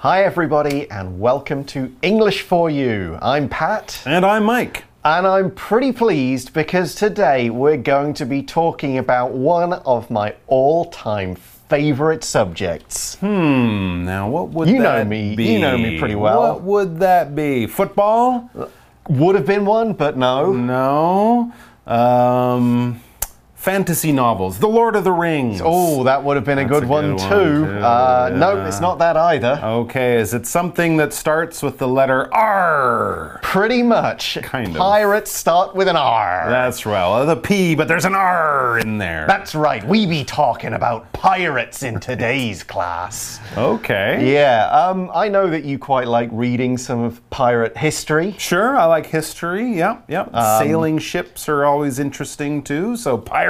Hi, everybody, and welcome to English for You. I'm Pat. And I'm Mike. And I'm pretty pleased because today we're going to be talking about one of my all time favorite subjects. Hmm, now what would You know me- be? you know me pretty well. What would that be? Football? Would have been one, but no. No. Um, fantasy novels. The Lord of the Rings. Oh, that would have been a good, a one, good one, too. too, Uh, No, it's not that either. Okay, is it something that starts with the letter R? Pretty much. Kind of. Pirates start with an R. That's right. Well, the P, but there's an R in there. That's right. We be talking about pirates in today's class. okay. Yeah, um, I know that you quite like reading some of pirate history. Sure, I like history. Yep, yep. Um, sailing ships are always interesting too. So, pirates,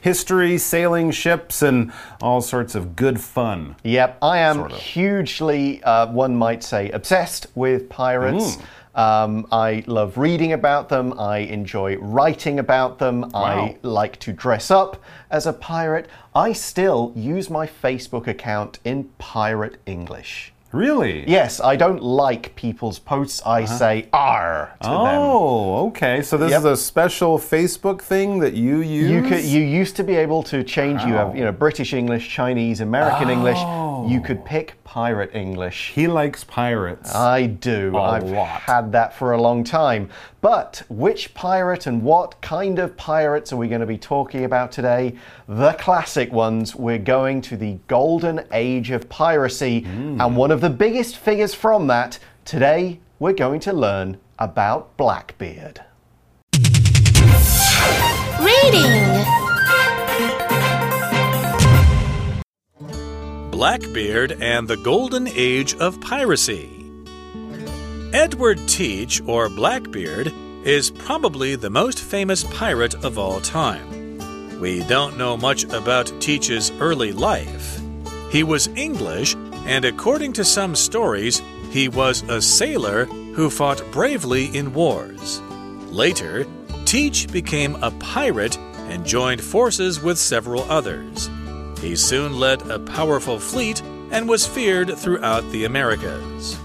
history, sailing ships, and all sorts of good fun. Yep, I am Sort of. hugely, uh, one might say, obsessed with pirates. Mm. Um, I love reading about them. I enjoy writing about them. Wow. I like to dress up as a pirate. I still use my Facebook account in pirate English. Really? Yes, I don't like people's posts. I uh-huh. say R to them. Oh, okay. So this Yep. is a special Facebook thing that you use. You could you used to be able to change. You have you know British English, Chinese, American English. You could oh. pick pirate English. He likes pirates. I do. A I've lot. had that for a long time. But which pirate and what kind of pirates are we going to be talking about today? The classic ones. We're going to the golden age of piracy. Hmm. And one of the biggest figures from that, today we're going to learn about Blackbeard. Reading. Blackbeard and the Golden Age of Piracy. Edward Teach, or Blackbeard, is probably the most famous pirate of all time. We don't know much about Teach's early life. He was English, and according to some stories, he was a sailor who fought bravely in wars. Later, Teach became a pirate and joined forces with several others. He soon led a powerful fleet and was feared throughout the Americas.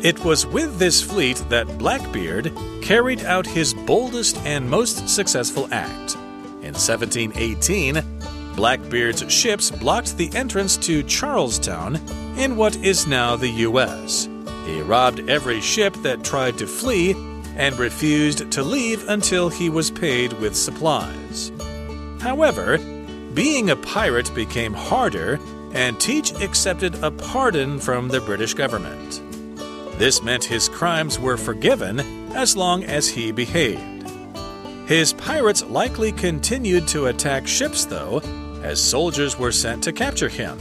It was with this fleet that Blackbeard carried out his boldest and most successful act. In 1718, Blackbeard's ships blocked the entrance to Charlestown in what is now the U.S. He robbed every ship that tried to flee and refused to leave until he was paid with supplies. However, being a pirate became harder, and Teach accepted a pardon from the British government. This meant his crimes were forgiven as long as he behaved. His pirates likely continued to attack ships, though, as soldiers were sent to capture him.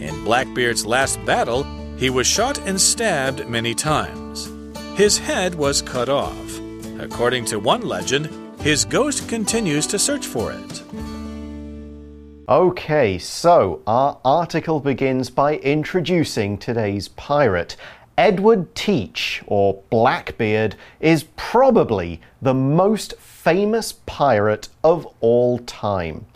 In Blackbeard's last battle, he was shot and stabbed many times. His head was cut off. According to one legend, his ghost continues to search for it. Okay, so our article begins by introducing today's pirate. Edward Teach, or Blackbeard, is probably the most famous pirate of all time.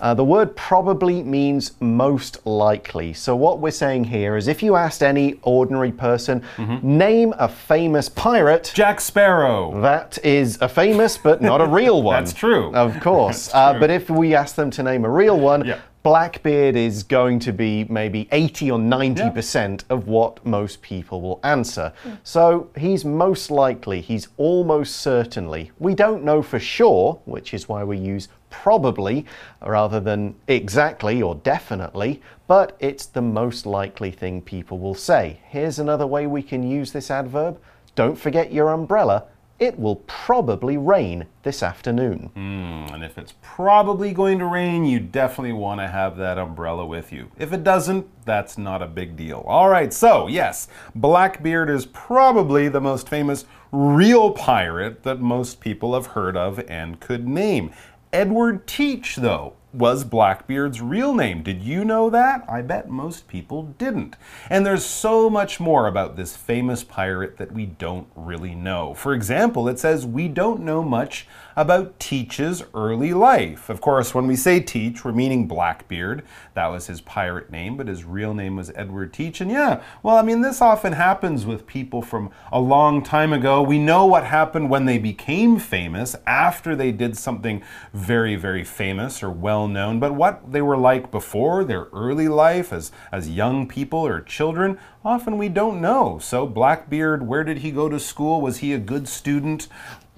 Uh, the word probably means most likely. So, what we're saying here is if you asked any ordinary person, name a famous pirate, Jack Sparrow. that is a famous but not a real one. That's true. Of course. Uh, but if we ask them to name a real one, Yeah. Blackbeard is going to be maybe 80 or 90% of what most people will answer. So he's most likely, he's almost certainly. We don't know for sure, which is why we use probably rather than exactly or definitely, but it's the most likely thing people will say. Here's another way we can use this adverb. Don't forget your umbrella. It will probably rain this afternoon. Hmm, and if it's probably going to rain, you definitely want to have that umbrella with you. If it doesn't, that's not a big deal. All right, so yes, Blackbeard is probably the most famous real pirate that most people have heard of and could name. Edward Teach, though, was Blackbeard's real name. Did you know that? I bet most people didn't. And there's so much more about this famous pirate that we don't really know. For example, it says we don't know much about Teach's early life. Of course, when we say Teach, we're meaning Blackbeard. That was his pirate name, but his real name was Edward Teach. And yeah, well, I mean, this often happens with people from a long time ago. We know what happened when they became famous after they did something very, very famous or well known. But what they were like before, their early life as, as young people or children, often we don't know. So, Blackbeard, where did he go to school? Was he a good student?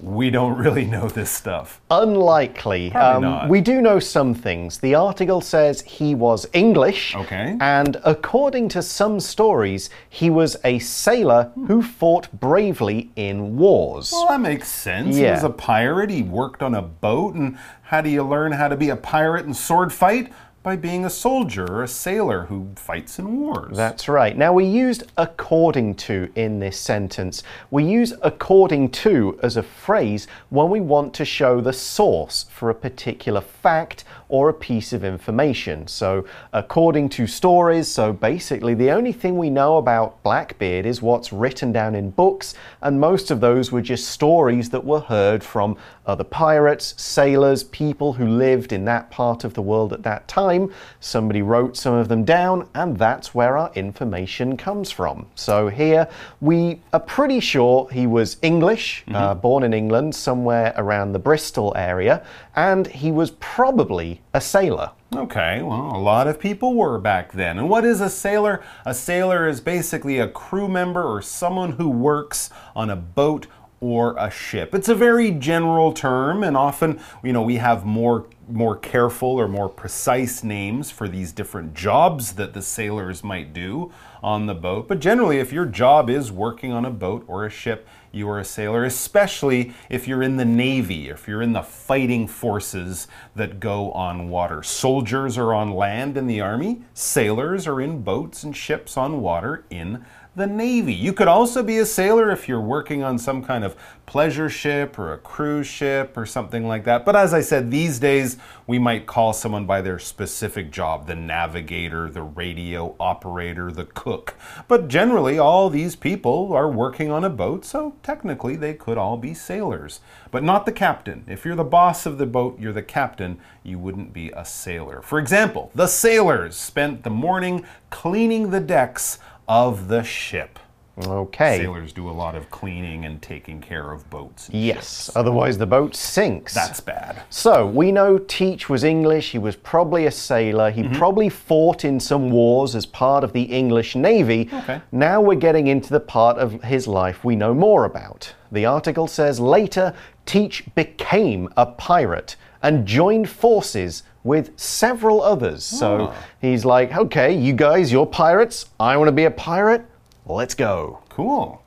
we don't really know this stuff. Unlikely. Um, not. We do know some things. The article says he was English. Okay. And according to some stories, he was a sailor hmm. who fought bravely in wars. Well, that makes sense. He was a pirate. He worked on a boat. And how do you learn how to be a pirate and sword fight? By being a soldier or a sailor who fights in wars. That's right. Now, we used according to in this sentence. We use according to as a phrase when we want to show the source for a particular fact or a piece of information. So, according to stories, so basically the only thing we know about Blackbeard is what's written down in books, and most of those were just stories that were heard from other pirates, sailors, people who lived in that part of the world at that time. Somebody wrote some of them down, and that's where our information comes from. So here we are pretty sure he was English, uh, born in England, somewhere around the Bristol area, and he was probably a sailor. Okay, well, a lot of people were back then. And what is a sailor? A sailor is basically a crew member or someone who works on a boat or a ship. It's a very general term and often, you know, we have more more careful or more precise names for these different jobs that the sailors might do on the boat. But generally, if your job is working on a boat or a ship, you are a sailor, especially if you're in the Navy, if you're in the fighting forces that go on water. Soldiers are on land in the Army, sailors are in boats and ships on water in the Navy. You could also be a sailor if you're working on some kind of pleasure ship or a cruise ship or something like that. But as I said, these days we might call someone by their specific job the navigator, the radio operator, the cook. But generally, all these people are working on a boat, so technically they could all be sailors. But not the captain. If you're the boss of the boat, you're the captain, you wouldn't be a sailor. For example, the sailors spent the morning cleaning the decks of the ship. Okay. Sailors do a lot of cleaning and taking care of boats. Yes, ships. otherwise the boat sinks. That's bad. So we know Teach was English, he was probably a sailor, he mm-hmm. probably fought in some wars as part of the English Navy. Okay. Now we're getting into the part of his life we know more about. The article says later Teach became a pirate and joined forces with several others. So Ah. he's like, okay, you guys, you're pirates, I want to be a pirate, let's go. Cool.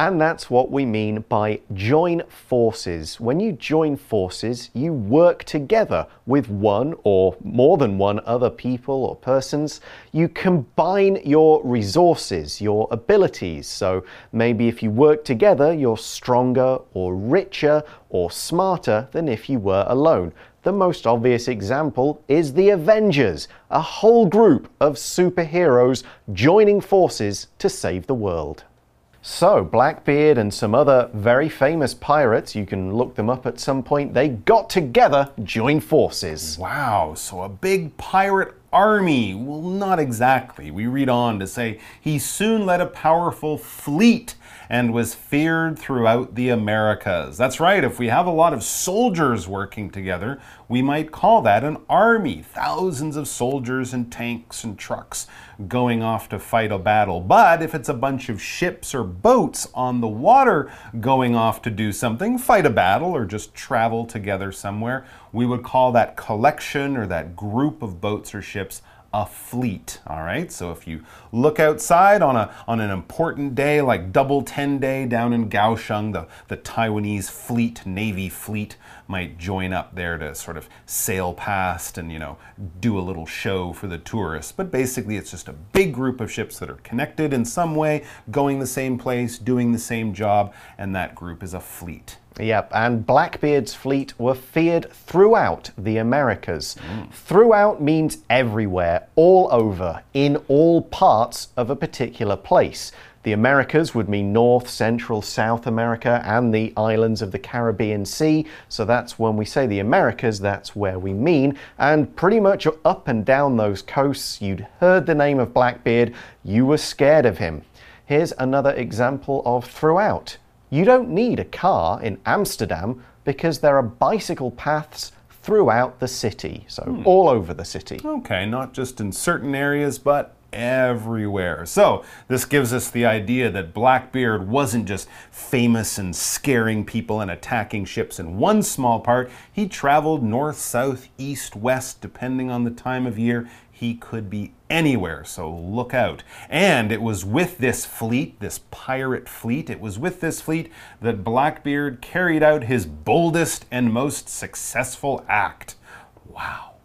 And that's what we mean by join forces. When you join forces, you work together with one or more than one other people or persons. You combine your resources, your abilities. So maybe if you work together, you're stronger or richer or smarter than if you were alone. The most obvious example is the Avengers, a whole group of superheroes joining forces to save the world. So, Blackbeard and some other very famous pirates, you can look them up at some point, they got together, joined forces. Wow, so a big pirate army? Well, not exactly. We read on to say he soon led a powerful fleet and was feared throughout the Americas. That's right, if we have a lot of soldiers working together, we might call that an army. Thousands of soldiers and tanks and trucks going off to fight a battle. But if it's a bunch of ships or boats on the water going off to do something, fight a battle or just travel together somewhere, we would call that collection or that group of boats or ships a fleet. All right. So if you look outside on a on an important day like Double Ten Day down in Kaohsiung, the the Taiwanese fleet, Navy fleet, might join up there to sort of sail past and you know do a little show for the tourists. But basically, it's just a big group of ships that are connected in some way, going the same place, doing the same job, and that group is a fleet. Yep, and Blackbeard's fleet were feared throughout the Americas. Throughout means everywhere, all over, in all parts of a particular place. The Americas would mean North, Central, South America, and the islands of the Caribbean Sea. So that's when we say the Americas, that's where we mean. And pretty much up and down those coasts, you'd heard the name of Blackbeard, you were scared of him. Here's another example of throughout. You don't need a car in Amsterdam because there are bicycle paths throughout the city, so hmm. all over the city. Okay, not just in certain areas, but everywhere. So, this gives us the idea that Blackbeard wasn't just famous and scaring people and attacking ships in one small part. He traveled north, south, east, west, depending on the time of year. He could be anywhere, so look out. And it was with this fleet, this pirate fleet, it was with this fleet that Blackbeard carried out his boldest and most successful act. Wow.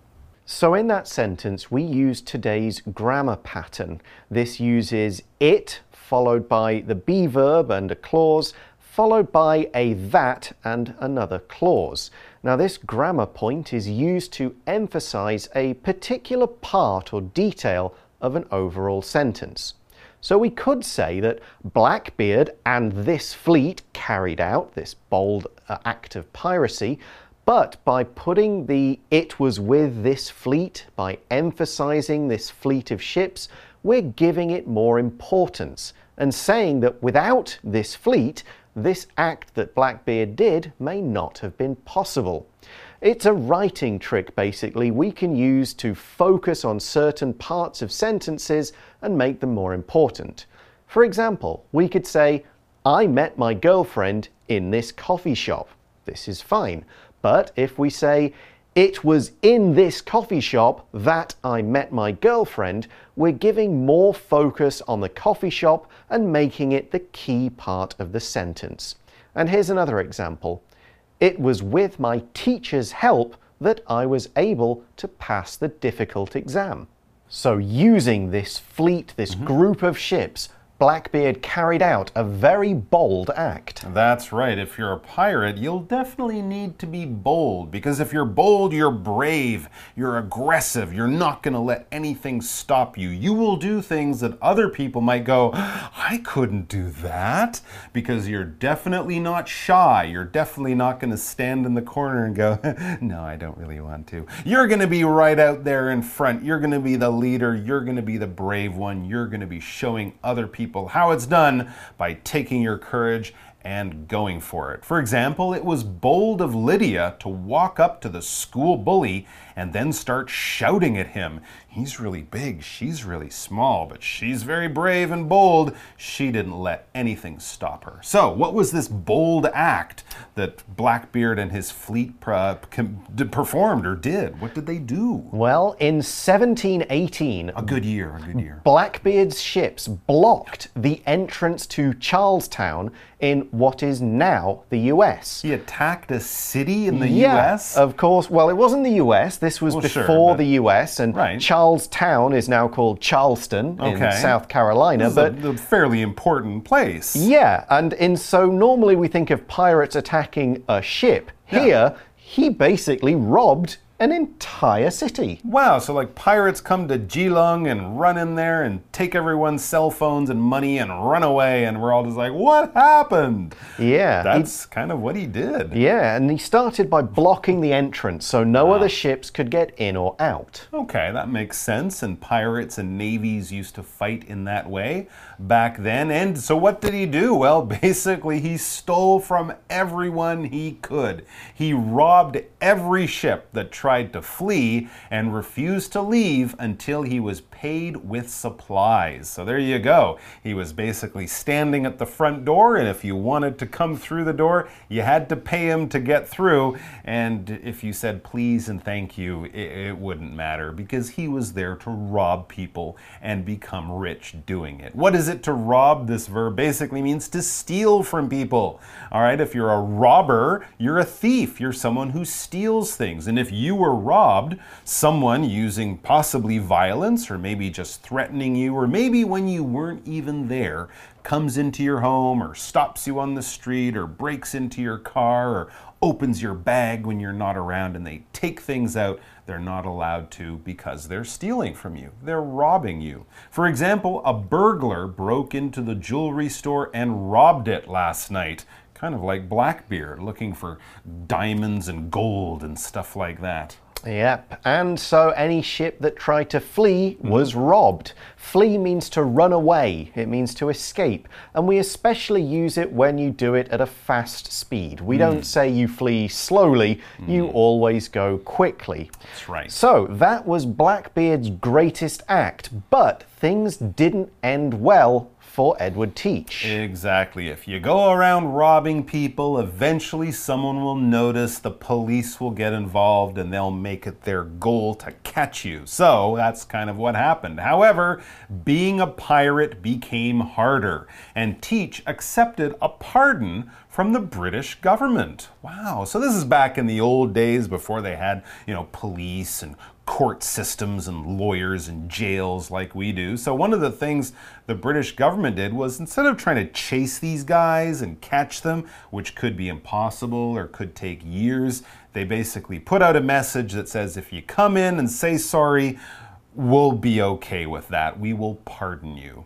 So, in that sentence, we use today's grammar pattern. This uses it followed by the be verb and a clause, followed by a that and another clause. Now, this grammar point is used to emphasize a particular part or detail of an overall sentence. So we could say that Blackbeard and this fleet carried out this bold uh, act of piracy, but by putting the it was with this fleet, by emphasizing this fleet of ships, we're giving it more importance and saying that without this fleet, this act that Blackbeard did may not have been possible. It's a writing trick, basically, we can use to focus on certain parts of sentences and make them more important. For example, we could say, I met my girlfriend in this coffee shop. This is fine. But if we say, it was in this coffee shop that I met my girlfriend, we're giving more focus on the coffee shop and making it the key part of the sentence. And here's another example. It was with my teacher's help that I was able to pass the difficult exam. So, using this fleet, this mm-hmm. group of ships, Blackbeard carried out a very bold act. That's right. If you're a pirate, you'll definitely need to be bold because if you're bold, you're brave, you're aggressive, you're not going to let anything stop you. You will do things that other people might go, I couldn't do that because you're definitely not shy. You're definitely not going to stand in the corner and go, No, I don't really want to. You're going to be right out there in front. You're going to be the leader. You're going to be the brave one. You're going to be showing other people how it's done by taking your courage and going for it. For example, it was bold of Lydia to walk up to the school bully and then start shouting at him. He's really big, she's really small, but she's very brave and bold. She didn't let anything stop her. So, what was this bold act that Blackbeard and his fleet uh, performed or did? What did they do? Well, in 1718, A good year, a good year. Blackbeard's ships blocked the entrance to Charlestown in what is now the US. He attacked a city in the yeah, US? Of course. Well, it wasn't the US. This was Well, before sure, the US, and Right. Charlestown is now called Charleston in South Carolina. But a, a fairly important place. yeah, and in so normally we think of pirates attacking a ship. Here, he basically robbed an entire city. Wow, so like pirates come to Geelong and run in there and take everyone's cell phones and money and run away, and we're all just like, what happened? Yeah, he- That's kind of what he did. yeah, and he started by blocking the entrance so no other ships could get in or out. Okay, that makes sense. And pirates and navies used to fight in that way back then. And so, what did he do? Well, basically, he stole from everyone he could. He robbed every ship that tried to flee and refused to leave until he was paid with supplies. So, there you go. He was basically standing at the front door, and if you wanted to come through the door, you had to pay him to get through. And if you said please and thank you, it, it wouldn't matter because he was there to rob people and become rich doing it. What is it to rob? This verb basically means to steal from people. All right, if you're a robber, you're a thief. You're someone who steals things. And if you were robbed, someone using possibly violence or maybe just threatening you, or maybe when you weren't even there, comes into your home or stops you on the street or breaks into your car or opens your bag when you're not around and they take things out they're not allowed to because they're stealing from you. They're robbing you. For example, a burglar broke into the jewelry store and robbed it last night. Kind of like Blackbeard, looking for diamonds and gold and stuff like that. Yep, and so any ship that tried to flee was mm-hmm. robbed. Flee means to run away, it means to escape, and we especially use it when you do it at a fast speed. We don't mm. say you flee slowly, you mm. always go quickly. That's right. So that was Blackbeard's greatest act, but things didn't end well for Edward Teach. Exactly. If you go around robbing people, eventually someone will notice, the police will get involved, and they'll make it their goal to catch you. So that's kind of what happened. However, being a pirate became harder, and Teach accepted a pardon from the British government. Wow. So this is back in the old days before they had, you know, police and court systems and lawyers and jails like we do. So, one of the things the British government did was instead of trying to chase these guys and catch them, which could be impossible or could take years, they basically put out a message that says if you come in and say sorry, we'll be okay with that. We will pardon you.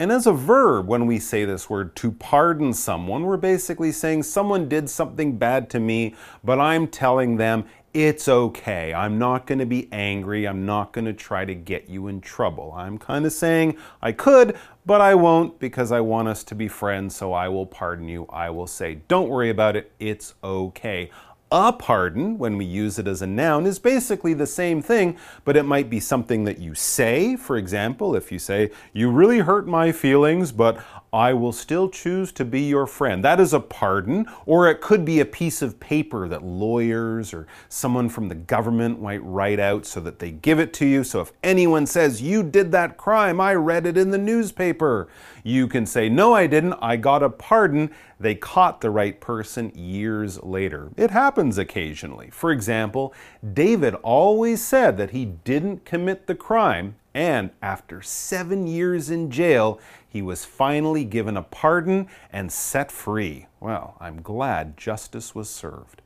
And as a verb, when we say this word to pardon someone, we're basically saying someone did something bad to me, but I'm telling them it's okay. I'm not going to be angry. I'm not going to try to get you in trouble. I'm kind of saying I could, but I won't because I want us to be friends, so I will pardon you. I will say, don't worry about it. It's okay. A pardon, when we use it as a noun, is basically the same thing, but it might be something that you say. For example, if you say, You really hurt my feelings, but I will still choose to be your friend. That is a pardon, or it could be a piece of paper that lawyers or someone from the government might write out so that they give it to you. So if anyone says, You did that crime, I read it in the newspaper, you can say, No, I didn't, I got a pardon. They caught the right person years later. It happens occasionally. For example, David always said that he didn't commit the crime, and after seven years in jail, he was finally given a pardon and set free. Well, I'm glad justice was served.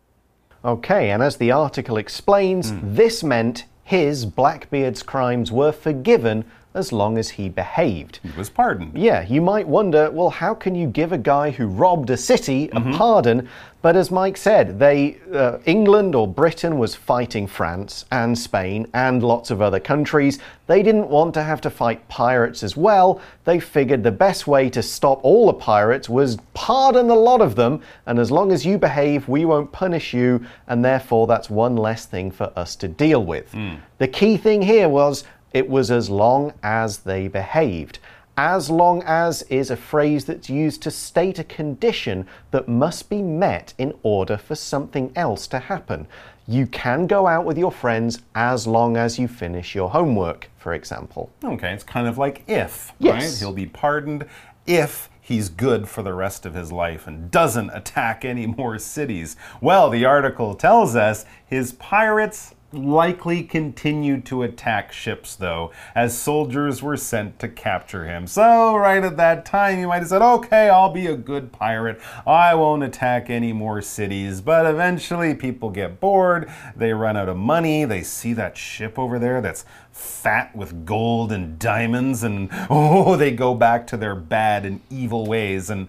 Okay, and as the article explains, hmm. this meant his, Blackbeard's crimes were forgiven as long as he behaved. He was pardoned. Yeah, you might wonder, well, how can you give a guy who robbed a city a pardon? But as Mike said, they uh, England or Britain was fighting France and Spain and lots of other countries. They didn't want to have to fight pirates as well. They figured the best way to stop all the pirates was pardon a lot of them, and as long as you behave, we won't punish you, and therefore that's one less thing for us to deal with. The key thing here was it was as long as they behaved. As long as is a phrase that's used to state a condition that must be met in order for something else to happen. You can go out with your friends as long as you finish your homework, for example. Okay, it's kind of like if, Yes. right? He'll be pardoned if he's good for the rest of his life and doesn't attack any more cities. Well, the article tells us his pirates likely continued to attack ships, though, as soldiers were sent to capture him. So, right at that time, he might have said, Okay, I'll be a good pirate. I won't attack any more cities. But eventually, people get bored. They run out of money. They see that ship over there that's fat with gold and diamonds, and oh, they go back to their bad and evil ways. And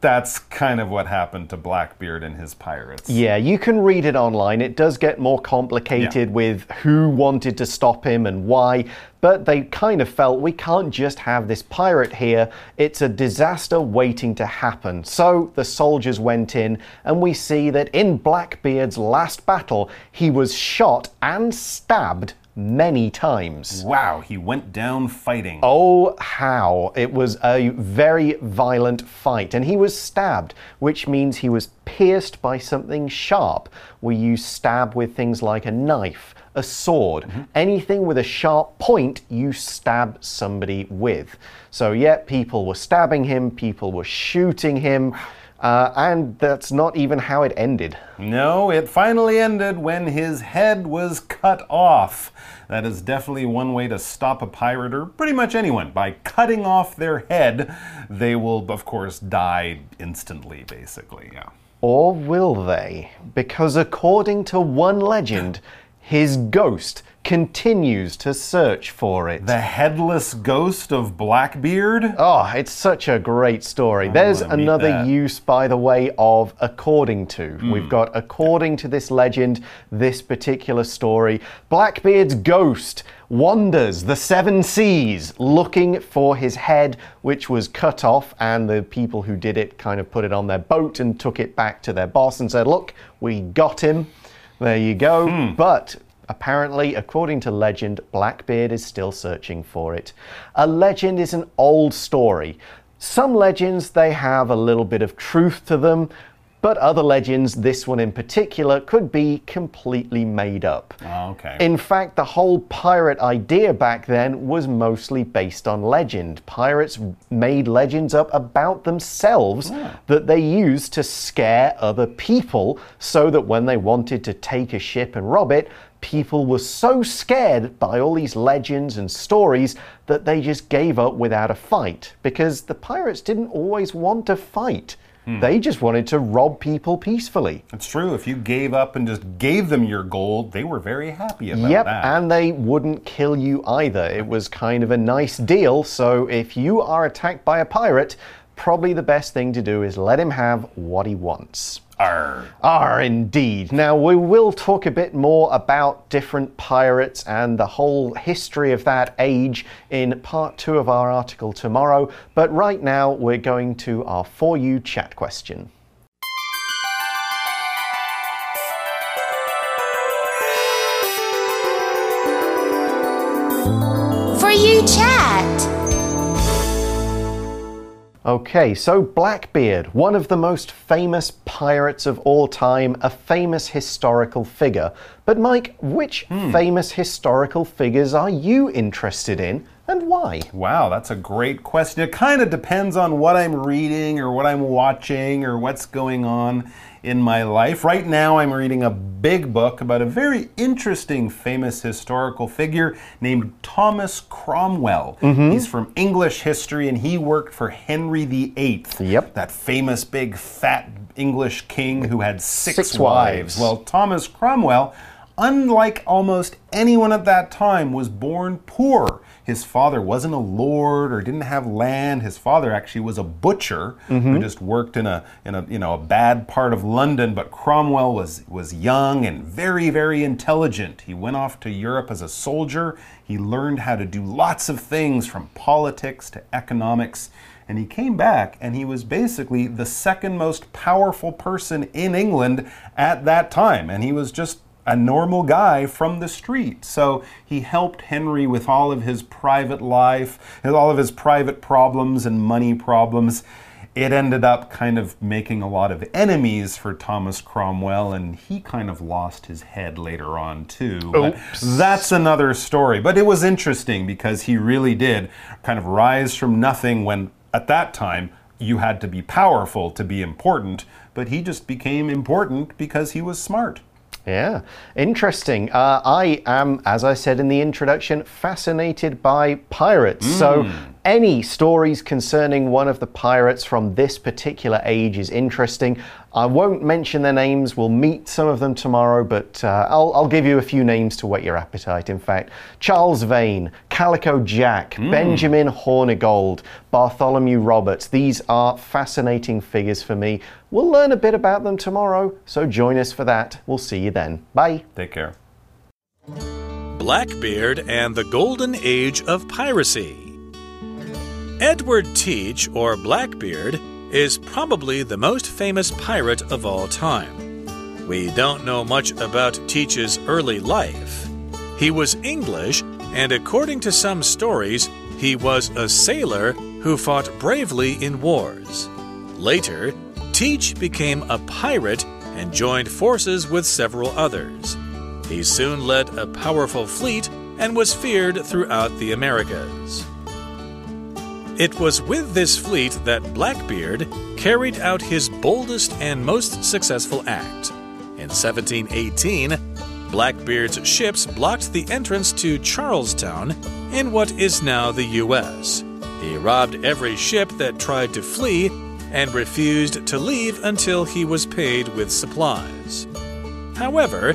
that's kind of what happened to Blackbeard and his pirates. Yeah, you can read it online. It does get more complicated Yeah. with who wanted to stop him and why, but they kind of felt we can't just have this pirate here. It's a disaster waiting to happen. So the soldiers went in, and we see that in Blackbeard's last battle, he was shot and stabbed many times. Wow, he went down fighting. Oh, how. It was a very violent fight, and he was stabbed, which means he was pierced by something sharp. We use stab with things like a knife, a sword, mm-hmm. anything with a sharp point, you stab somebody with. So, yeah, people were stabbing him, people were shooting him. Uh, and that's not even how it ended. No, it finally ended when his head was cut off. That is definitely one way to stop a pirate or pretty much anyone. By cutting off their head, they will, of course, die instantly, basically. Yeah. Or will they? Because according to one legend, his ghost continues to search for it. The headless ghost of Blackbeard? Oh, it's such a great story. There's another use, by the way, of according to. Hmm. We've got according to this legend, this particular story. Blackbeard's ghost wanders the seven seas looking for his head, which was cut off, and the people who did it kind of put it on their boat and took it back to their boss and said, Look, we got him. There you go. Hmm. But Apparently, according to legend, Blackbeard is still searching for it. A legend is an old story. Some legends they have a little bit of truth to them, but other legends, this one in particular, could be completely made up. Oh, okay. In fact, the whole pirate idea back then was mostly based on legend. Pirates made legends up about themselves ah. that they used to scare other people so that when they wanted to take a ship and rob it, people were so scared by all these legends and stories that they just gave up without a fight because the pirates didn't always want to fight. Hmm. They just wanted to rob people peacefully. It's true. If you gave up and just gave them your gold, they were very happy about Yep, that. and they wouldn't kill you either. It was kind of a nice deal. So if you are attacked by a pirate, probably the best thing to do is let him have what he wants. Arr. Are indeed. Now, we will talk a bit more about different pirates and the whole history of that age in part two of our article tomorrow, but right now we're going to our For You chat question. Okay, so Blackbeard, one of the most famous pirates of all time, a famous historical figure. But, Mike, which hmm. famous historical figures are you interested in and why? Wow, that's a great question. It kind of depends on what I'm reading or what I'm watching or what's going on in my life. Right now, I'm reading a big book about a very interesting, famous historical figure named Thomas Cromwell. Mm-hmm. He's from English history and he worked for Henry VIII. Yep. That famous, big, fat English king who had six, Six wives. wives. Well, Thomas Cromwell, unlike almost anyone at that time, was born poor. His father wasn't a lord or didn't have land. His father actually was a butcher who mm-hmm. just worked in a in a you know a bad part of London. But Cromwell was was young and very very intelligent. He went off to Europe as a soldier. He learned how to do lots of things from politics to economics. And he came back and he was basically the second most powerful person in England at that time. And he was just a normal guy from the street. So he helped Henry with all of his private life, all of his private problems and money problems. It ended up kind of making a lot of enemies for Thomas Cromwell, and he kind of lost his head later on, too. But that's another story. But it was interesting because he really did kind of rise from nothing when, at that time, you had to be powerful to be important. But he just became important because he was smart. Yeah, interesting. Uh, I am, as I said in the introduction, fascinated by pirates. So, any stories concerning one of the pirates from this particular age is interesting. I won't mention their names, we'll meet some of them tomorrow, but uh, I'll, I'll give you a few names to whet your appetite. In fact, Charles Vane, Calico Jack, Benjamin Hornigold, Bartholomew Roberts. These are fascinating figures for me. We'll learn a bit about them tomorrow, so join us for that. We'll see you then. Bye. Take care. Blackbeard and the Golden Age of Piracy. Edward Teach, or Blackbeard, is probably the most famous pirate of all time. We don't know much about Teach's early life. He was English, and according to some stories, he was a sailor who fought bravely in wars. Later, Teach became a pirate and joined forces with several others. He soon led a powerful fleet and was feared throughout the Americas. It was with this fleet that Blackbeard, carried out his boldest and most successful act. In 1718, Blackbeard's ships blocked the entrance to Charlestown in what is now the U.S. He robbed every ship that tried to flee and refused to leave until he was paid with supplies. However,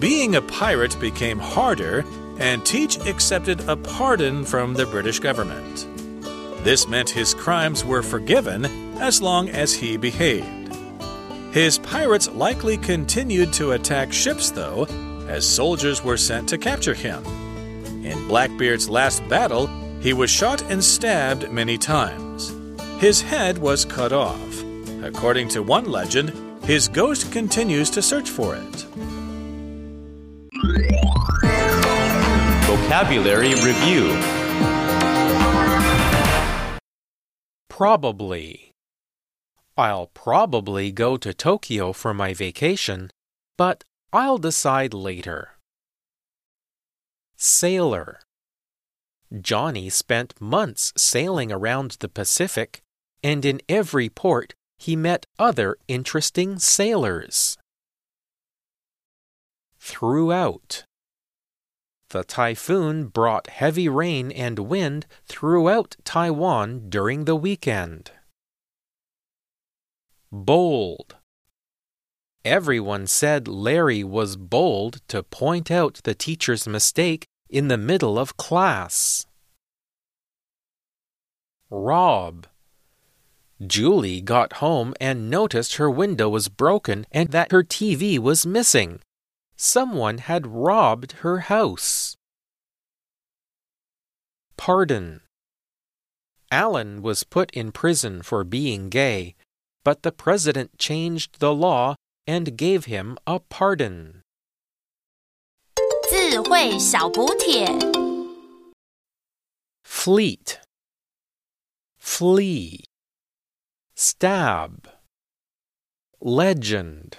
being a pirate became harder, and Teach accepted a pardon from the British government. This meant his crimes were forgiven as long as he behaved. His pirates likely continued to attack ships, though, as soldiers were sent to capture him. In Blackbeard's last battle, he was shot and stabbed many times. His head was cut off. According to one legend, his ghost continues to search for it. Vocabulary Review Probably. I'll probably go to Tokyo for my vacation, but I'll decide later. Sailor. Johnny spent months sailing around the Pacific, and in every port he met other interesting sailors. Throughout. The typhoon brought heavy rain and wind throughout Taiwan during the weekend. Bold. Everyone said Larry was bold to point out the teacher's mistake in the middle of class. Rob. Julie got home and noticed her window was broken and that her TV was missing. Someone had robbed her house. Pardon. Alan was put in prison for being gay, but the president changed the law and gave him a pardon. 智慧小补帖。 Fleet. Flee. Stab. Legend.